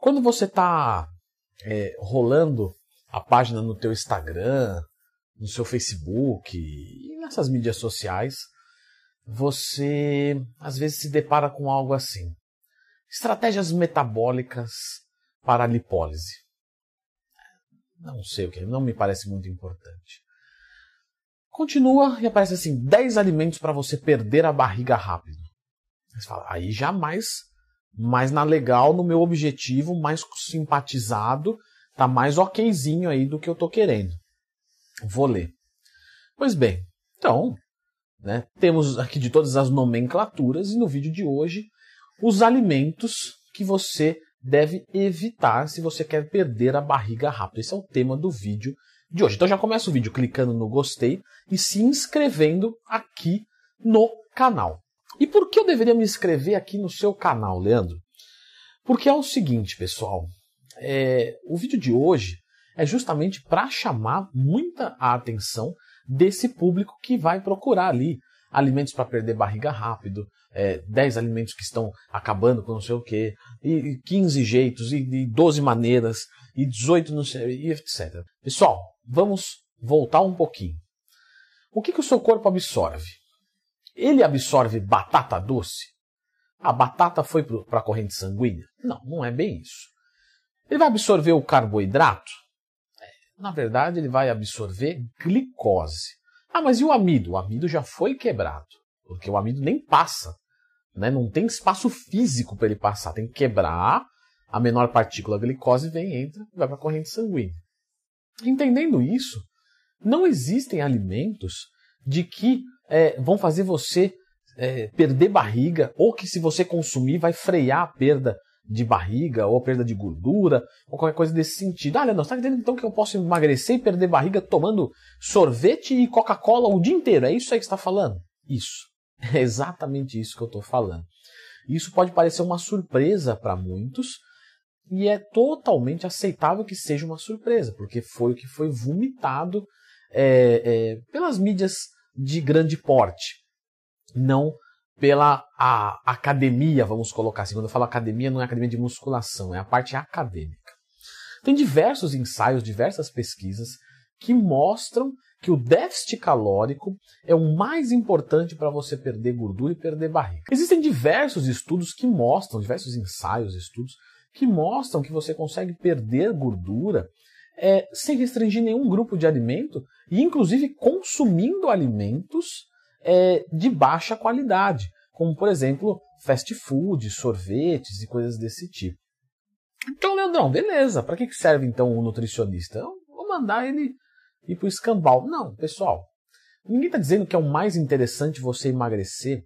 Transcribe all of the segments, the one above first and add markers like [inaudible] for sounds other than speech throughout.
Quando você está é, rolando a página no teu Instagram, no seu Facebook e nessas mídias sociais, você às vezes se depara com algo assim. Estratégias metabólicas para a lipólise. Não sei o que, não me parece muito importante. Continua e aparece assim: 10 alimentos para você perder a barriga rápido. Você fala, aí jamais, mais na legal, no meu objetivo, mais simpatizado, tá mais okzinho aí do que eu tô querendo. Vou ler. Pois bem, então, né, temos aqui de todas as nomenclaturas e no vídeo de hoje os alimentos que você deve evitar se você quer perder a barriga rápido. Esse é o tema do vídeo de hoje. Então já começa o vídeo clicando no gostei e se inscrevendo aqui no canal. E por que eu deveria me inscrever aqui no seu canal, Leandro? Porque é o seguinte, pessoal. É, o vídeo de hoje é justamente para chamar muita atenção desse público que vai procurar ali alimentos para perder barriga rápido, é, 10 alimentos que estão acabando com não sei o que, e 15 jeitos, e, e 12 maneiras, e 18 não sei, e etc. Pessoal, vamos voltar um pouquinho. O que, que o seu corpo absorve? Ele absorve batata doce? A batata foi para a corrente sanguínea? Não, não é bem isso. Ele vai absorver o carboidrato? É, na verdade, ele vai absorver glicose. Ah, mas e o amido? O amido já foi quebrado, porque o amido nem passa. Né? Não tem espaço físico para ele passar. Tem que quebrar a menor partícula a glicose, vem, entra e vai para a corrente sanguínea. Entendendo isso, não existem alimentos de que é, vão fazer você é, perder barriga ou que se você consumir vai frear a perda de barriga ou perda de gordura ou qualquer coisa desse sentido. Ah, Leandro, você está entendendo então que eu posso emagrecer e perder barriga tomando sorvete e Coca-Cola o dia inteiro? É isso aí que está falando? Isso. [laughs] É exatamente isso que eu estou falando. Isso pode parecer uma surpresa para muitos e é totalmente aceitável que seja uma surpresa, porque foi o que foi vomitado é, é, pelas mídias de grande porte, não pela academia, vamos colocar assim. Quando eu falo academia, não é academia de musculação, é a parte acadêmica. Tem diversos ensaios, diversas pesquisas que mostram que o déficit calórico é o mais importante para você perder gordura e perder barriga. Existem diversos estudos que mostram, diversos ensaios, estudos que mostram que você consegue perder gordura é, sem restringir nenhum grupo de alimento e, inclusive, consumindo alimentos é, de baixa qualidade, como, por exemplo, fast food, sorvetes e coisas desse tipo. Então, Leandrão, beleza. Para que serve então o nutricionista? Eu vou mandar ele ir para o escambau. Não, pessoal. Ninguém está dizendo que é o mais interessante você emagrecer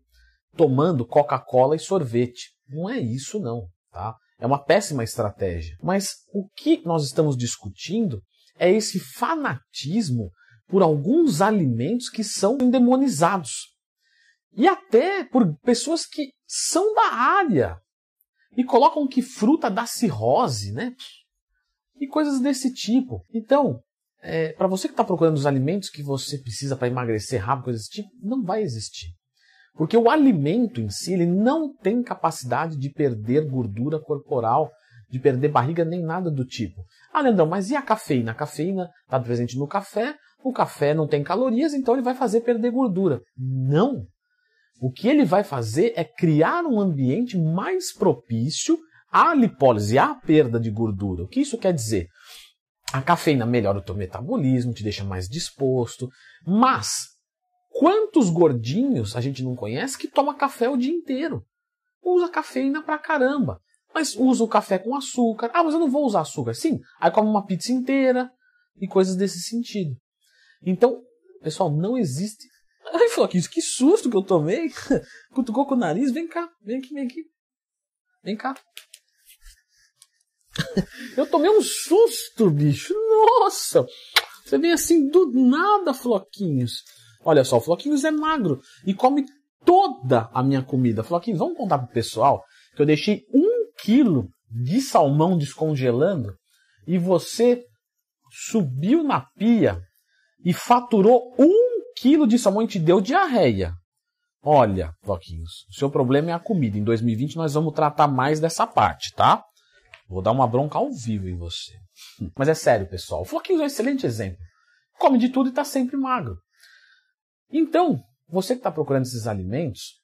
tomando Coca-Cola e sorvete. Não é isso, não. Tá? É uma péssima estratégia. Mas o que nós estamos discutindo é esse fanatismo por alguns alimentos que são endemonizados. E até por pessoas que são da área e colocam que fruta dá cirrose, né? E coisas desse tipo. Então, é, para você que está procurando os alimentos que você precisa para emagrecer rápido, coisas desse tipo, não vai existir. Porque o alimento em si ele não tem capacidade de perder gordura corporal, de perder barriga, nem nada do tipo. Ah, Leandrão, mas e a cafeína? A cafeína está presente no café, o café não tem calorias, então ele vai fazer perder gordura. Não! O que ele vai fazer é criar um ambiente mais propício à lipólise, à perda de gordura. O que isso quer dizer? A cafeína melhora o teu metabolismo, te deixa mais disposto, mas Quantos gordinhos a gente não conhece que toma café o dia inteiro? Usa cafeína pra caramba. Mas usa o café com açúcar. Ah, mas eu não vou usar açúcar. Sim, aí come uma pizza inteira e coisas desse sentido. Então, pessoal, não existe. [laughs] Ai, Floquinhos, que susto que eu tomei. [laughs] Cutucou com o nariz. Vem cá, vem aqui, vem aqui. Vem cá. [laughs] Eu tomei um susto, bicho. Nossa! Você vem assim do nada, Floquinhos. Olha só, o Floquinhos é magro e come toda a minha comida. Floquinhos, vamos contar pro pessoal que eu deixei um quilo de salmão descongelando e você subiu na pia e faturou um quilo de salmão e te deu diarreia. Olha, Floquinhos, o seu problema é a comida. Em 2020 nós vamos tratar mais dessa parte, tá? Vou dar uma bronca ao vivo em você. Mas é sério, pessoal. O Floquinho é um excelente exemplo. Come de tudo e está sempre magro. Então, você que está procurando esses alimentos,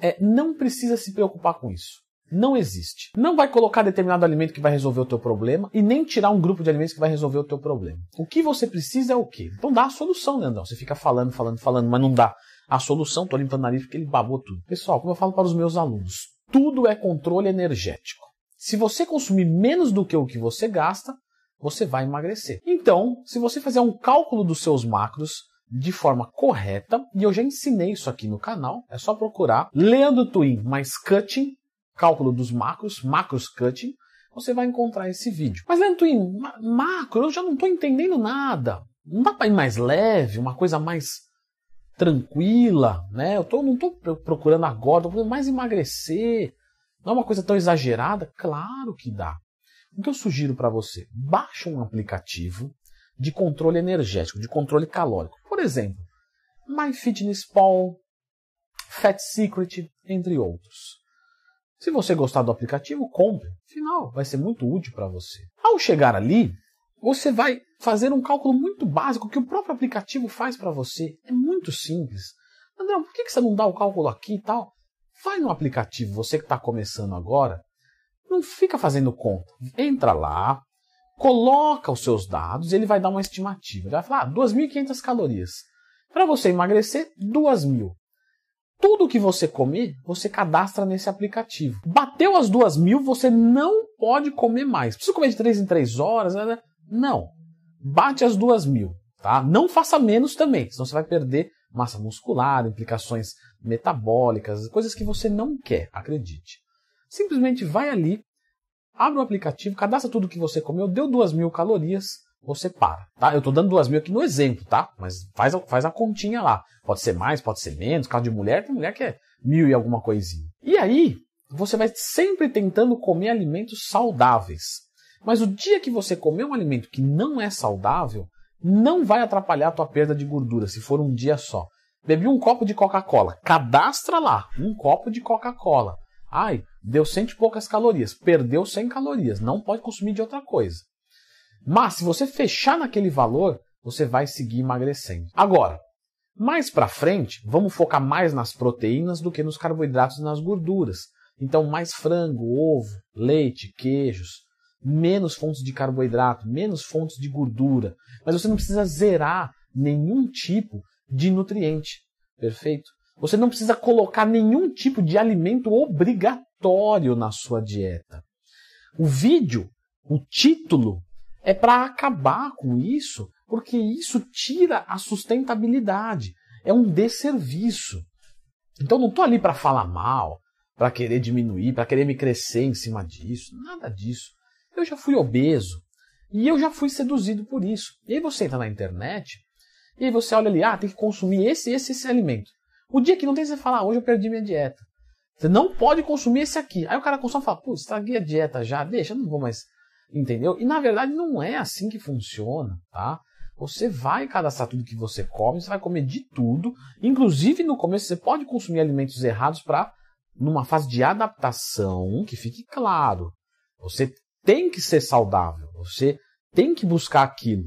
é, não precisa se preocupar com isso. Não existe. Não vai colocar determinado alimento que vai resolver o teu problema e nem tirar um grupo de alimentos que vai resolver o teu problema. O que você precisa é o quê? Então dá a solução, Leandrão. Você fica falando, falando, falando, mas não dá a solução. Tô limpando o nariz porque ele babou tudo. Pessoal, como eu falo para os meus alunos, tudo é controle energético. Se você consumir menos do que o que você gasta, você vai emagrecer. Então, se você fizer um cálculo dos seus macros, de forma correta, e eu já ensinei isso aqui no canal, é só procurar Leandro Twin mais Cutting, cálculo dos macros, macros cutting, você vai encontrar esse vídeo. Mas Leandro Twin, macro, eu já não estou entendendo nada. Não dá para ir mais leve, uma coisa mais tranquila, né? Eu tô, não estou procurando agora, estou mais emagrecer. Não é uma coisa tão exagerada? Claro que dá. O que eu sugiro para você? Baixa um aplicativo de controle energético, de controle calórico. Exemplo, MyFitnessPal, Fat Secret, entre outros. Se você gostar do aplicativo, compre. Afinal, vai ser muito útil para você. Ao chegar ali, você vai fazer um cálculo muito básico que o próprio aplicativo faz para você. É muito simples. André, por que você não dá o cálculo aqui e tal? Vai no aplicativo, você que está começando agora, não fica fazendo conta. Entra lá, coloca os seus dados e ele vai dar uma estimativa. Ele vai falar, ah, 2.500 calorias. Para você emagrecer, 2.000. Tudo que você comer, você cadastra nesse aplicativo. Bateu as 2.000, você não pode comer mais. Precisa comer de 3 em 3 horas? Né? Não. Bate as 2.000. Tá? Não faça menos também, senão você vai perder massa muscular, implicações metabólicas, coisas que você não quer, acredite. Simplesmente vai ali, abre o aplicativo, cadastra tudo que você comeu, deu duas mil calorias, você para, tá? Eu estou dando duas mil aqui no exemplo, tá? Mas faz a, faz a continha lá. Pode ser mais, pode ser menos. Caso de mulher, tem mulher que é mil e alguma coisinha. E aí, você vai sempre tentando comer alimentos saudáveis. Mas o dia que você comer um alimento que não é saudável, não vai atrapalhar a tua perda de gordura, se for um dia só. Bebi um copo de Coca-Cola, cadastra lá, um copo de Coca-Cola. Ai, deu cento e poucas calorias, perdeu 100 calorias, não pode consumir de outra coisa. Mas se você fechar naquele valor, você vai seguir emagrecendo. Agora, mais para frente, vamos focar mais nas proteínas do que nos carboidratos e nas gorduras. Então, mais frango, ovo, leite, queijos, menos fontes de carboidrato, menos fontes de gordura. Mas você não precisa zerar nenhum tipo de nutriente. Perfeito? Você não precisa colocar nenhum tipo de alimento obrigatório na sua dieta. O vídeo, o título, é para acabar com isso, porque isso tira a sustentabilidade. É um desserviço. Então não estou ali para falar mal, para querer diminuir, para querer me crescer em cima disso. Nada disso. Eu já fui obeso e eu já fui seduzido por isso. E aí você entra na internet e aí você olha ali, ah, tem que consumir esse, esse, esse alimento. O dia que não tem, você fala, ah, hoje eu perdi minha dieta. Você não pode consumir esse aqui. Aí o cara consome e fala, pô, estraguei a dieta já, deixa, não vou mais Entendeu? E na verdade não é assim que funciona, tá? Você vai cadastrar tudo que você come, você vai comer de tudo. Inclusive no começo você pode consumir alimentos errados para numa fase de adaptação, que fique claro. Você tem que ser saudável, você tem que buscar aquilo,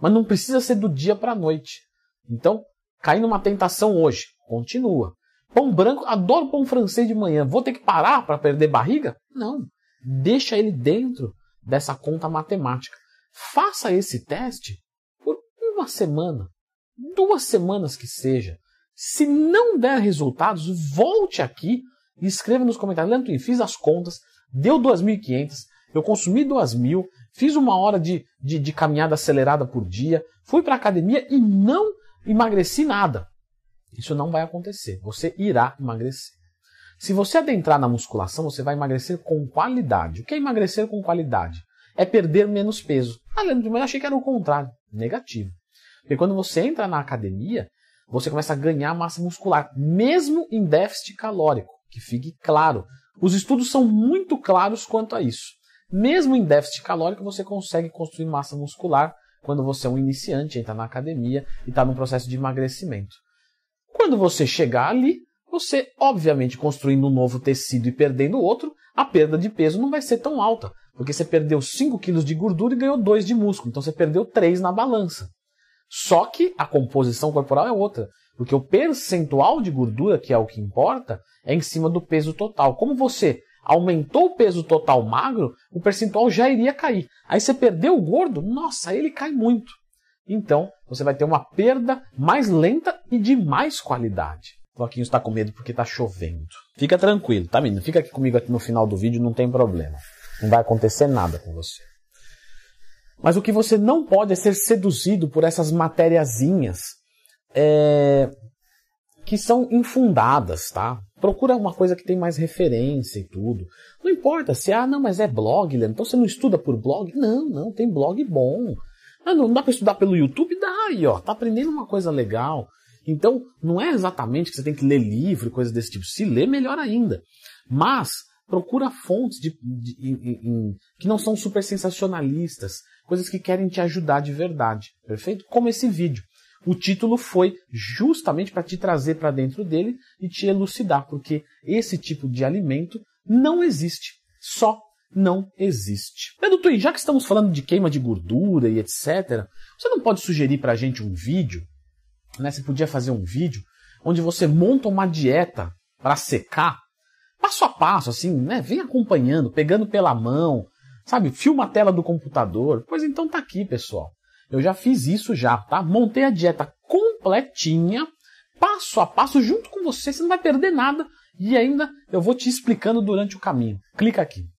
mas não precisa ser do dia para a noite. Então, cair numa tentação hoje, continua. Pão branco, adoro pão francês de manhã. Vou ter que parar para perder barriga? Não. Deixa ele dentro dessa conta matemática. Faça esse teste por uma semana, duas semanas que seja. Se não der resultados, volte aqui e escreva nos comentários. Leandro, fiz as contas, deu 2.500, eu consumi 2.000, fiz uma hora de, de, de caminhada acelerada por dia, fui para a academia e não emagreci nada. Isso não vai acontecer. Você irá emagrecer. Se você adentrar na musculação, você vai emagrecer com qualidade. O que é emagrecer com qualidade? É perder menos peso. Ah, Leandro, eu achei que era o contrário. Negativo. Porque quando você entra na academia, você começa a ganhar massa muscular, mesmo em déficit calórico, que fique claro. Os estudos são muito claros quanto a isso. Mesmo em déficit calórico, você consegue construir massa muscular quando você é um iniciante, entra na academia e está num processo de emagrecimento. Quando você chegar ali, você, obviamente, construindo um novo tecido e perdendo outro, a perda de peso não vai ser tão alta. Porque você perdeu 5 quilos de gordura e ganhou 2 de músculo. Então você perdeu 3 na balança. Só que a composição corporal é outra. Porque o percentual de gordura, que é o que importa, é em cima do peso total. Como você aumentou o peso total magro, o percentual já iria cair. Aí você perdeu o gordo, nossa, ele cai muito. Então, você vai ter uma perda mais lenta e de mais qualidade. O Floquinho está com medo porque está chovendo. Fica tranquilo, tá menino? Fica aqui comigo aqui no final do vídeo, não tem problema. Não vai acontecer nada com você. Mas o que você não pode é ser seduzido por essas matériazinhas é, que são infundadas, tá? Procura uma coisa que tem mais referência e tudo. Não importa se, ah, não, mas é blog, Leandro, então você não estuda por blog? Não, não, tem blog bom. Ah, não dá para estudar pelo YouTube? Dá aí, ó, tá aprendendo uma coisa legal. Então, não é exatamente que você tem que ler livro coisas desse tipo. Se ler, melhor ainda. Mas, procura fontes de, de, de, que não são super sensacionalistas, coisas que querem te ajudar de verdade, perfeito? Como esse vídeo. O título foi justamente para te trazer para dentro dele e te elucidar, porque esse tipo de alimento não existe. Só não existe. Pedro Twin, já que estamos falando de queima de gordura e etc., você não pode sugerir para a gente um vídeo? Né? Você podia fazer um vídeo onde você monta uma dieta para secar, passo a passo, assim, né? Vem acompanhando, pegando pela mão, sabe? Filma a tela do computador. Pois então tá aqui, pessoal. Eu já fiz isso já, tá? Montei a dieta completinha, passo a passo, junto com você. Você não vai perder nada. E ainda eu vou te explicando durante o caminho. Clica aqui.